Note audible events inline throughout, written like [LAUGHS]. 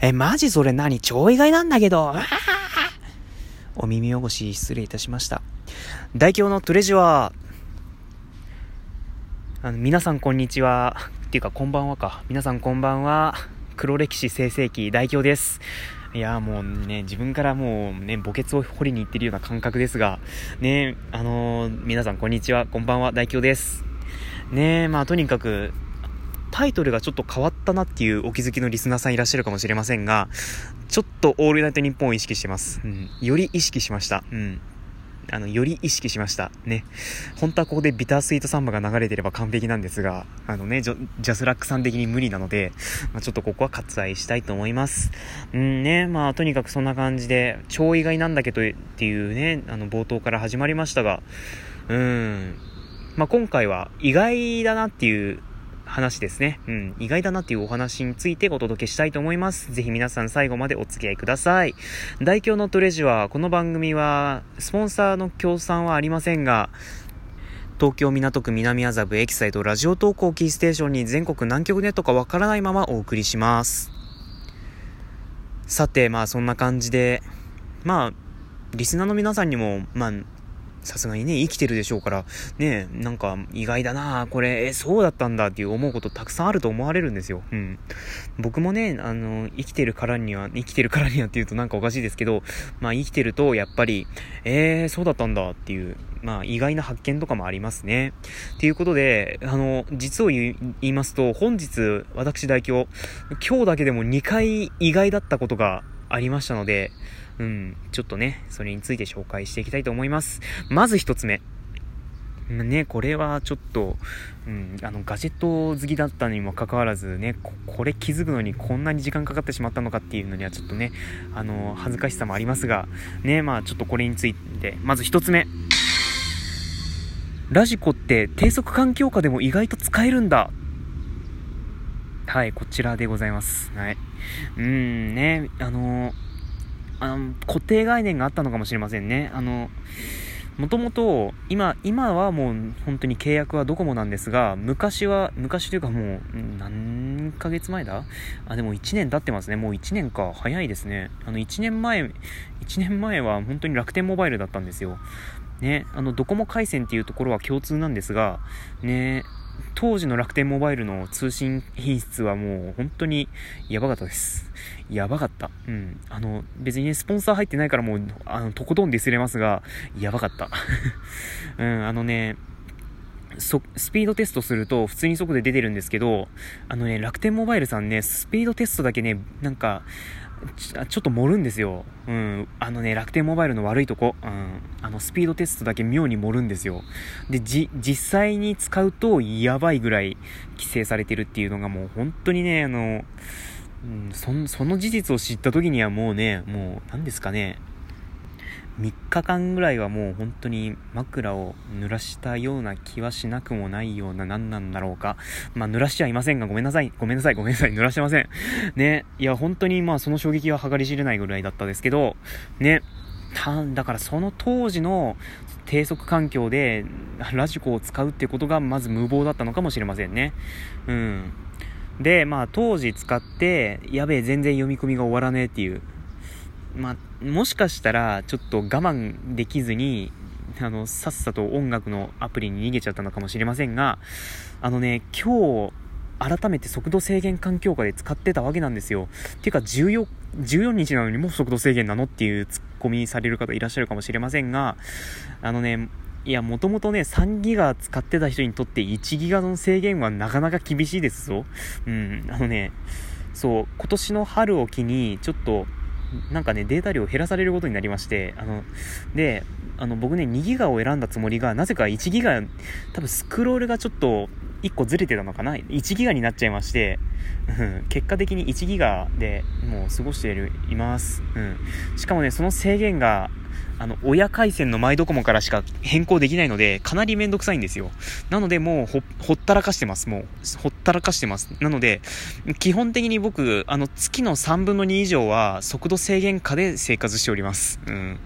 え、マジそれ何超意外なんだけど。お耳汚し失礼いたしました。大京のトレジュアあの、皆さんこんにちは。っていうかこんばんはか。皆さんこんばんは。黒歴史生成期大京です。いやもうね、自分からもうね、墓穴を掘りに行ってるような感覚ですが、ね、あのー、皆さんこんにちは、こんばんは、大京です。ねまあとにかく、タイトルがちょっと変わったなっていうお気づきのリスナーさんいらっしゃるかもしれませんが、ちょっとオールナイトニッポンを意識してます。うん。より意識しました。うん。あの、より意識しました。ね。本当はここでビタースイートサンバが流れてれば完璧なんですが、あのね、ジャスラックさん的に無理なので、まあ、ちょっとここは割愛したいと思います。うんね、まあとにかくそんな感じで、超意外なんだけどっていうね、あの冒頭から始まりましたが、うん、まあ今回は意外だなっていう話ですね。うん。意外だなっていうお話についてお届けしたいと思います。ぜひ皆さん最後までお付き合いください。大京のトレジュアこの番組は、スポンサーの協賛はありませんが、東京港区南麻布エキサイトラジオ投稿キーステーションに全国南極ネットかわからないままお送りします。さて、まあそんな感じで、まあ、リスナーの皆さんにも、まあ、さすがにね、生きてるでしょうから、ね、なんか意外だなこれ、え、そうだったんだっていう思うことたくさんあると思われるんですよ。うん。僕もね、あの、生きてるからには、生きてるからにはっていうとなんかおかしいですけど、まあ生きてるとやっぱり、えー、そうだったんだっていう、まあ意外な発見とかもありますね。っていうことで、あの、実を言いますと、本日、私代表、今日だけでも2回意外だったことがありましたので、うん、ちょっとね、それについて紹介していきたいと思います。まず一つ目。ね、これはちょっと、うん、あの、ガジェット好きだったにもかかわらずねこ、これ気づくのにこんなに時間かかってしまったのかっていうのにはちょっとね、あの、恥ずかしさもありますが、ね、まあちょっとこれについて、まず一つ目。ラジコって低速環境下でも意外と使えるんだはい、こちらでございます。はい。うん、ね、あのあの、固定概念があったのかもしれませんね。あの、もともと、今、今はもう本当に契約はドコモなんですが、昔は、昔というかもう、何ヶ月前だ？あ、でも1年経ってますね。もう1年か。早いですね。あの、1年前、1年前は本当に楽天モバイルだったんですよ。ね、あの、ドコモ回線っていうところは共通なんですが、ね、当時の楽天モバイルの通信品質はもう本当にやばかったです。やばかった。うん。あの、別にね、スポンサー入ってないからもう、あの、とことんディスれますが、やばかった。[LAUGHS] うん、あのね、そ、スピードテストすると普通に速度出てるんですけど、あのね、楽天モバイルさんね、スピードテストだけね、なんか、ちょっと盛るんですよ。うん。あのね、楽天モバイルの悪いとこ。うん。あの、スピードテストだけ妙に盛るんですよ。で、じ、実際に使うとやばいぐらい規制されてるっていうのがもう本当にね、あの、うん、そその事実を知った時にはもうね、もう、何ですかね、3日間ぐらいはもう本当に枕を濡らしたような気はしなくもないような何なんだろうか。まあ濡らしちゃいませんが、ごめんなさい。ごめんなさい、ごめんなさい。濡らしてません。ね。いや、本当にまあその衝撃は計り知れないぐらいだったですけど、ね。たん、だからその当時の低速環境でラジコを使うってことがまず無謀だったのかもしれませんね。うん。で、まあ当時使って、やべえ、全然読み込みが終わらねえっていう。まあ、もしかしたら、ちょっと我慢できずに、あの、さっさと音楽のアプリに逃げちゃったのかもしれませんが、あのね、今日、改めて速度制限環境下で使ってたわけなんですよ。ていうか、14、14日なのにもう速度制限なのっていうツッコミされる方いらっしゃるかもしれませんが、あのね、いや、もともとね、3ギガ使ってた人にとって1ギガの制限はなかなか厳しいですぞ。うん、あのね、そう、今年の春を機に、ちょっと、なんかね、データ量減らされることになりまして、あの、で、あの、僕ね、2ギガを選んだつもりが、なぜか1ギガ、多分スクロールがちょっと、1個ずれてたのかな ?1 ギガになっちゃいまして、うん、結果的に1ギガでもう過ごしています。うん。しかもね、その制限が、あの、親回線のマイドコモからしか変更できないので、かなりめんどくさいんですよ。なので、もうほ、ほったらかしてます。もう、ほったらかしてます。なので、基本的に僕、あの、月の3分の2以上は、速度制限下で生活しております。うん。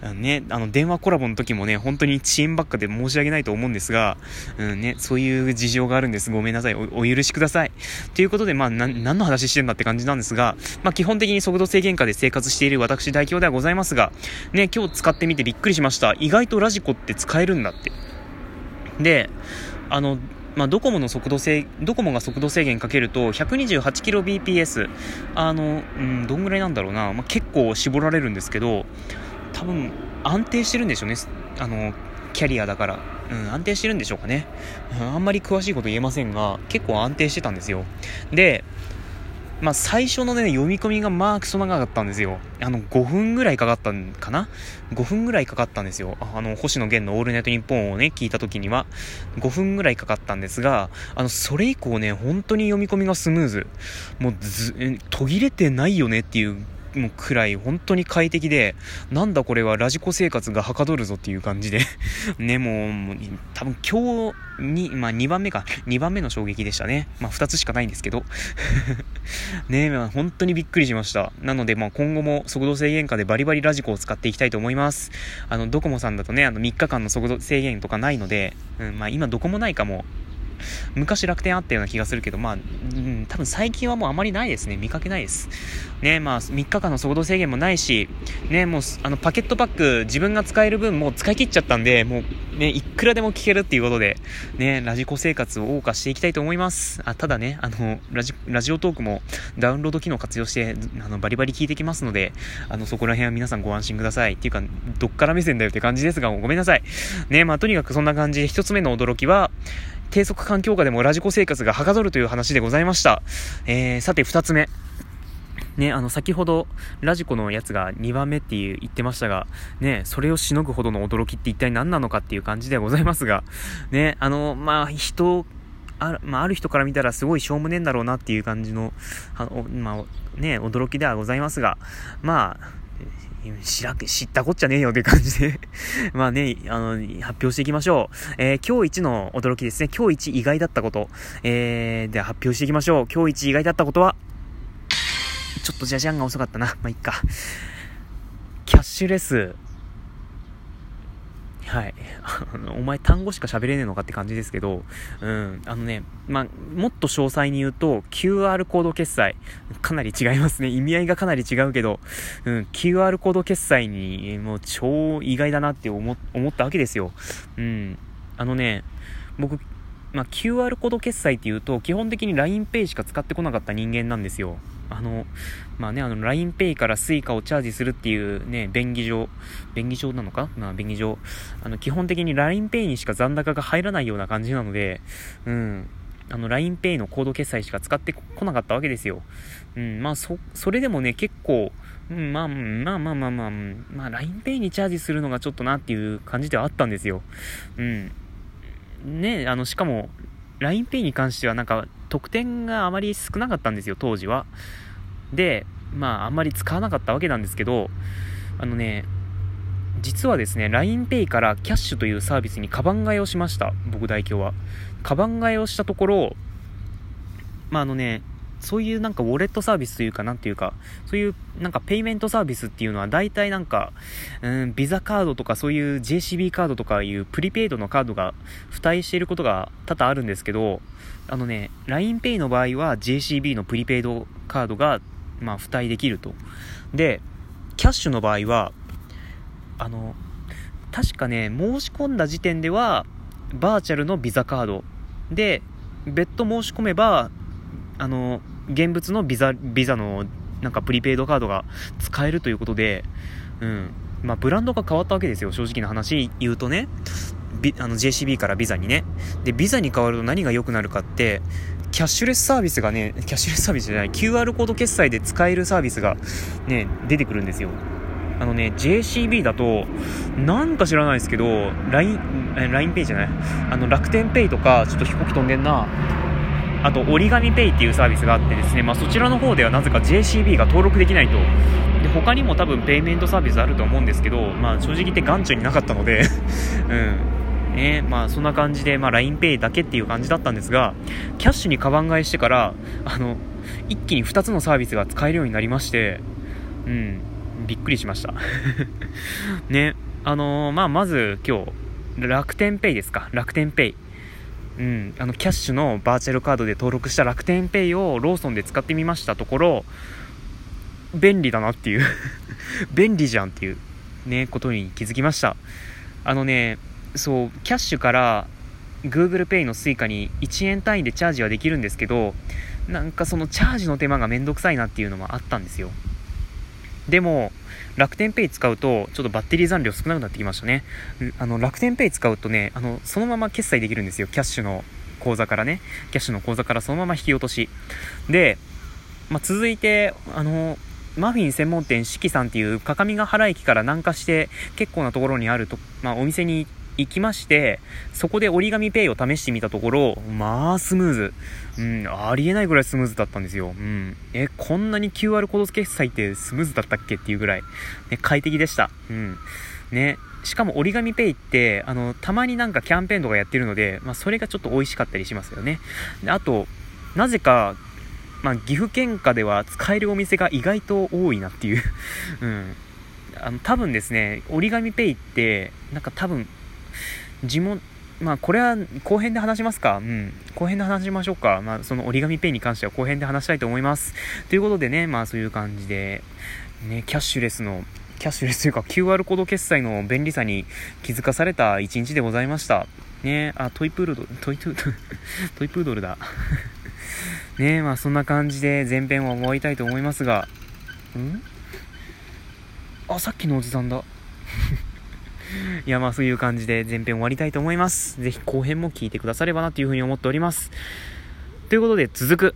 あのね、あの、電話コラボの時もね、本当に遅延ばっかで申し訳ないと思うんですが、うんね、そういう事情があるんです。ごめんなさい。お許しください。ということで、まあ、何の話してんだって感じなんですが、まあ、基本的に速度制限下で生活している私代表ではございますが、ね、今日使ってみてびっくりしました。意外とラジコって使えるんだって。で、あの、まあ、ドコモの速度制、ドコモが速度制限かけると 128kbps、あの、うん、どんぐらいなんだろうな、まあ、結構絞られるんですけど、多分安定してるんでしょうね。あの、キャリアだから。うん、安定してるんでしょうかね。あんまり詳しいこと言えませんが、結構安定してたんですよ。で、まあ、最初のね、読み込みがまあクソ長かったんですよ。あの、5分ぐらいかかったんかな ?5 分ぐらいかかったんですよ。あの、星野源のオールナイトニッポンをね、聞いた時には、5分ぐらいかかったんですが、あの、それ以降ね、本当に読み込みがスムーズ。もうず、途切れてないよねっていうもくらい本当に快適で、なんだこれはラジコ生活がはかどるぞっていう感じで [LAUGHS] ね、もう、もう多分今日に、まあ2番目か、2番目の衝撃でしたね。まあ2つしかないんですけど [LAUGHS] ね、まあ本当にびっくりしました。なので、まあ今後も速度制限下でバリバリラジコを使っていきたいと思います。あの、ドコモさんだとね、あの3日間の速度制限とかないので、うん、まあ今どこもないかも昔楽天あったような気がするけど、まあ、うん、多分最近はもうあまりないですね。見かけないです。ね、まあ、3日間の速度制限もないし、ね、もう、あの、パケットパック、自分が使える分もう使い切っちゃったんで、もう、ね、いくらでも聞けるっていうことで、ね、ラジコ生活を謳歌していきたいと思います。あ、ただね、あの、ラジ、ラジオトークもダウンロード機能活用して、あの、バリバリ聞いてきますので、あの、そこら辺は皆さんご安心ください。っていうか、どっから目線だよって感じですが、ごめんなさい。ね、まあ、とにかくそんな感じで、一つ目の驚きは、低速環境下でもラジコ生活がはかどるという話でございました。えー、さて二つ目。ね、あの、先ほど、ラジコのやつが2番目っていう言ってましたが、ね、それをしのぐほどの驚きって一体何なのかっていう感じではございますが、ね、あの、まあ、人、あ,、まあ、ある人から見たらすごいしょうもねえんだろうなっていう感じの、あのまあ、ね、驚きではございますが、まあ、知ら、知ったこっちゃねえよって感じで [LAUGHS] まあね、あの、発表していきましょう。えー、今日一の驚きですね。今日一意外だったこと。えー、では発表していきましょう。今日一意外だったことは、ちょっとじゃじゃんが遅かったな。まあ、いっか。キャッシュレスはい。お前単語しか喋れねえのかって感じですけど、うん。あのね、まあ、もっと詳細に言うと、QR コード決済。かなり違いますね。意味合いがかなり違うけど、うん。QR コード決済に、もう超意外だなって思思ったわけですよ。うん。あのね、僕、まあ、QR コード決済っていうと、基本的に LINEPay しか使ってこなかった人間なんですよ。あの、まあね、あの、LINEPay から Suica をチャージするっていうね、便宜上、便宜上なのか？まあ、便宜上。あの、基本的に LINEPay にしか残高が入らないような感じなので、うん。あの、LINEPay のコード決済しか使ってこなかったわけですよ。うん、まあ、そ、それでもね、結構、うん、まあ、まあまあまあまあ、まあ、LINEPay にチャージするのがちょっとなっていう感じではあったんですよ。うん。ね、あの、しかも、LINEPay に関してはなんか、得点があまり少なかったんですよ、当時は。で、まあ、あんまり使わなかったわけなんですけど、あのね、実はですね、LINEPay からキャッシュというサービスにカバン替えをしました。僕代表は。カバン替えをしたところ、まあ、あのね、そういうなんかウォレットサービスというか、なんていうか、そういうなんかペイメントサービスっていうのは大体なんか、うん、ビザカードとかそういう JCB カードとかいうプリペイドのカードが付帯していることが多々あるんですけど、あのね、LINEPay の場合は JCB のプリペイドカードがまあ、付帯できると。で、キャッシュの場合は、あの、確かね、申し込んだ時点では、バーチャルのビザカードで、別途申し込めば、あの、現物のビザ、ビザの、なんかプリペイドカードが使えるということで、うん。まあ、ブランドが変わったわけですよ、正直な話言うとね。あの JCB からビザにね。で、ビザに変わると何が良くなるかって、キャッシュレスサービスがね、キャッシュレスサービスじゃない、QR コード決済で使えるサービスがね、出てくるんですよ。あのね、JCB だと、なんか知らないですけど、LINE、LINEPay じゃない？あの、楽天ペイとか、ちょっと飛行機飛んでんな。あと折り紙ペイっていうサービスがあってですね、まあ、そちらの方ではなぜか JCB が登録できないと。で他にも多分ペイメントサービスあると思うんですけど、まあ、正直言って眼中になかったので [LAUGHS] うん。ねまあ、そんな感じで、まあ、LINEPay だけっていう感じだったんですがキャッシュにカバン買いしてからあの一気に2つのサービスが使えるようになりましてうん。びっくりしました。[LAUGHS] ね。あのー、まあ、まず今日楽天ペイですか。楽天ペイ。うん、あのキャッシュのバーチャルカードで登録した楽天ペイをローソンで使ってみましたところ便利だなっていう。[LAUGHS] 便利じゃんっていうねことに気づきました。あのねそうキャッシュから GooglePay の Suica に1円単位でチャージはできるんですけどなんかそのチャージの手間がめんどくさいなっていうのもあったんですよ。でも楽天ペイ使うと、ちょっとバッテリー残量少なくなってきましたね。あの、楽天ペイ使うとね、あの、そのまま決済できるんですよ。キャッシュの口座からね。キャッシュの口座からそのまま引き落とし。で、まあ、続いて、あの、マフィン専門店四季さんっていう各務原駅から南下して結構なところにあると、まあ、お店に行きまして、そこで折り紙ペイを試してみたところ、まあスムーズ。うん、ありえないぐらいスムーズだったんですよ。うん。え、こんなに QR コード決済ってスムーズだったっけっていうぐらい、ね、快適でした。うん。ね。しかも折り紙ペイって、あの、たまになんかキャンペーンとかやってるので、まあそれがちょっと美味しかったりしますよね。であと、なぜか、まあ、岐阜県下では使えるお店が意外と多いなっていううん。あの、多分ですね、折り紙ペイって、なんか多分、地元、まあこれは後編で話しますか。うん。後編で話しましょうか。まあその折り紙ペイに関しては後編で話したいと思います。ということでね、まあそういう感じで、ね、キャッシュレスの、キャッシュレスというか QR コード決済の便利さに気づかされた一日でございました。ね、あ、トイプードル、トイトイ、[LAUGHS] トイプードルだ。[LAUGHS] ねまあそんな感じで前編は終わりたいと思いますが、ん？あ、さっきのおじさんだ。[LAUGHS] [LAUGHS] いや、まあそういう感じで前編終わりたいと思います。ぜひ後編も聞いてくださればなというふうに思っております。ということで続く。